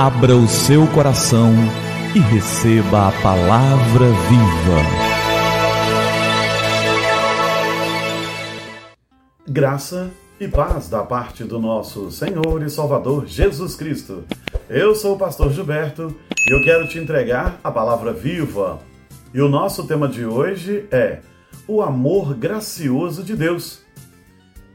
Abra o seu coração e receba a palavra viva. Graça e paz da parte do nosso Senhor e Salvador Jesus Cristo. Eu sou o pastor Gilberto e eu quero te entregar a palavra viva. E o nosso tema de hoje é o amor gracioso de Deus.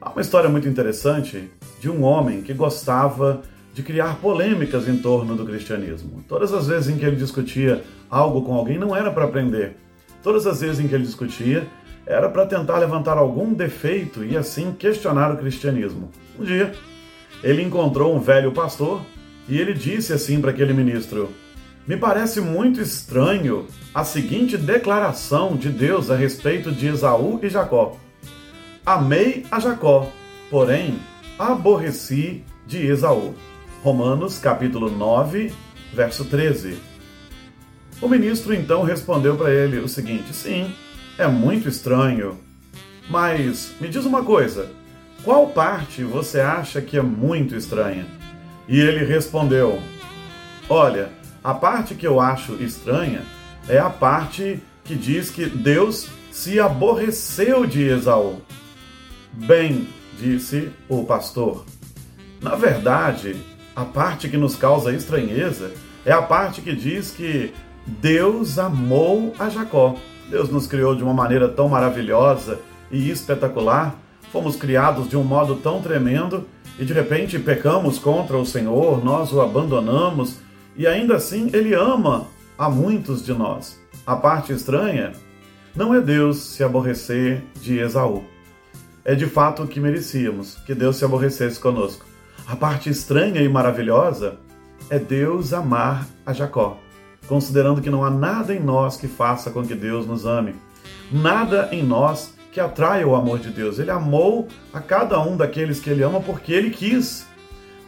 Há uma história muito interessante de um homem que gostava de criar polêmicas em torno do cristianismo. Todas as vezes em que ele discutia algo com alguém, não era para aprender. Todas as vezes em que ele discutia, era para tentar levantar algum defeito e assim questionar o cristianismo. Um dia, ele encontrou um velho pastor e ele disse assim para aquele ministro: Me parece muito estranho a seguinte declaração de Deus a respeito de Esaú e Jacó. Amei a Jacó, porém aborreci de Esaú. Romanos capítulo 9, verso 13. O ministro então respondeu para ele o seguinte: Sim, é muito estranho. Mas me diz uma coisa: qual parte você acha que é muito estranha? E ele respondeu: Olha, a parte que eu acho estranha é a parte que diz que Deus se aborreceu de Esaú. Bem, disse o pastor. Na verdade, a parte que nos causa estranheza é a parte que diz que Deus amou a Jacó. Deus nos criou de uma maneira tão maravilhosa e espetacular, fomos criados de um modo tão tremendo e de repente pecamos contra o Senhor, nós o abandonamos e ainda assim ele ama a muitos de nós. A parte estranha não é Deus se aborrecer de Esaú. É de fato o que merecíamos, que Deus se aborrecesse conosco. A parte estranha e maravilhosa é Deus amar a Jacó, considerando que não há nada em nós que faça com que Deus nos ame, nada em nós que atraia o amor de Deus. Ele amou a cada um daqueles que ele ama porque ele quis.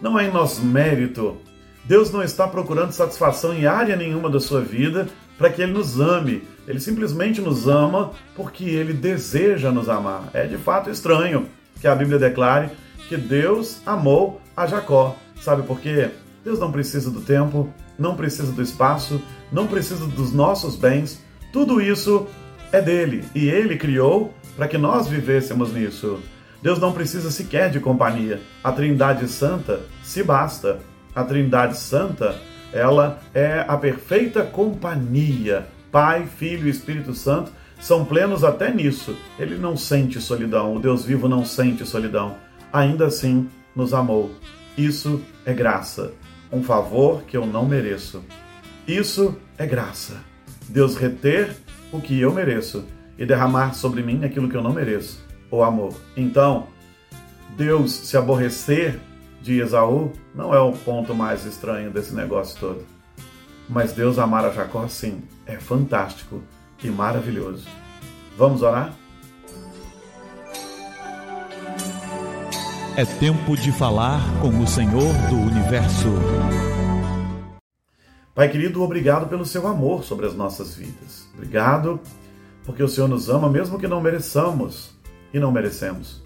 Não é em nosso mérito. Deus não está procurando satisfação em área nenhuma da sua vida para que ele nos ame. Ele simplesmente nos ama porque ele deseja nos amar. É de fato estranho que a Bíblia declare que Deus amou a Jacó. Sabe por quê? Deus não precisa do tempo, não precisa do espaço, não precisa dos nossos bens. Tudo isso é dele e ele criou para que nós vivêssemos nisso. Deus não precisa sequer de companhia. A Trindade Santa se basta. A Trindade Santa, ela é a perfeita companhia. Pai, Filho e Espírito Santo são plenos até nisso. Ele não sente solidão. O Deus vivo não sente solidão. Ainda assim, nos amou. Isso é graça, um favor que eu não mereço. Isso é graça. Deus reter o que eu mereço e derramar sobre mim aquilo que eu não mereço, o amor. Então, Deus se aborrecer de Esaú não é o ponto mais estranho desse negócio todo. Mas Deus amar a Jacó, sim, é fantástico e maravilhoso. Vamos orar? É tempo de falar com o Senhor do universo. Pai querido, obrigado pelo seu amor sobre as nossas vidas. Obrigado porque o Senhor nos ama mesmo que não mereçamos e não merecemos.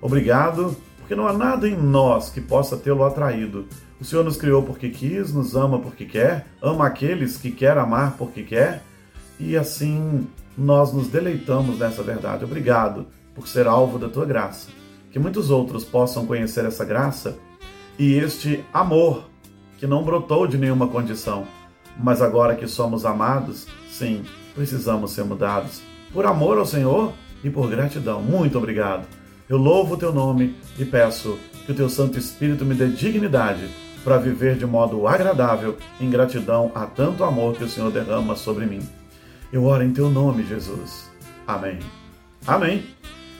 Obrigado porque não há nada em nós que possa tê-lo atraído. O Senhor nos criou porque quis, nos ama porque quer, ama aqueles que quer amar porque quer, e assim nós nos deleitamos nessa verdade. Obrigado por ser alvo da tua graça que muitos outros possam conhecer essa graça e este amor que não brotou de nenhuma condição, mas agora que somos amados, sim, precisamos ser mudados. Por amor ao Senhor e por gratidão. Muito obrigado. Eu louvo o teu nome e peço que o teu Santo Espírito me dê dignidade para viver de modo agradável em gratidão a tanto amor que o Senhor derrama sobre mim. Eu oro em teu nome, Jesus. Amém. Amém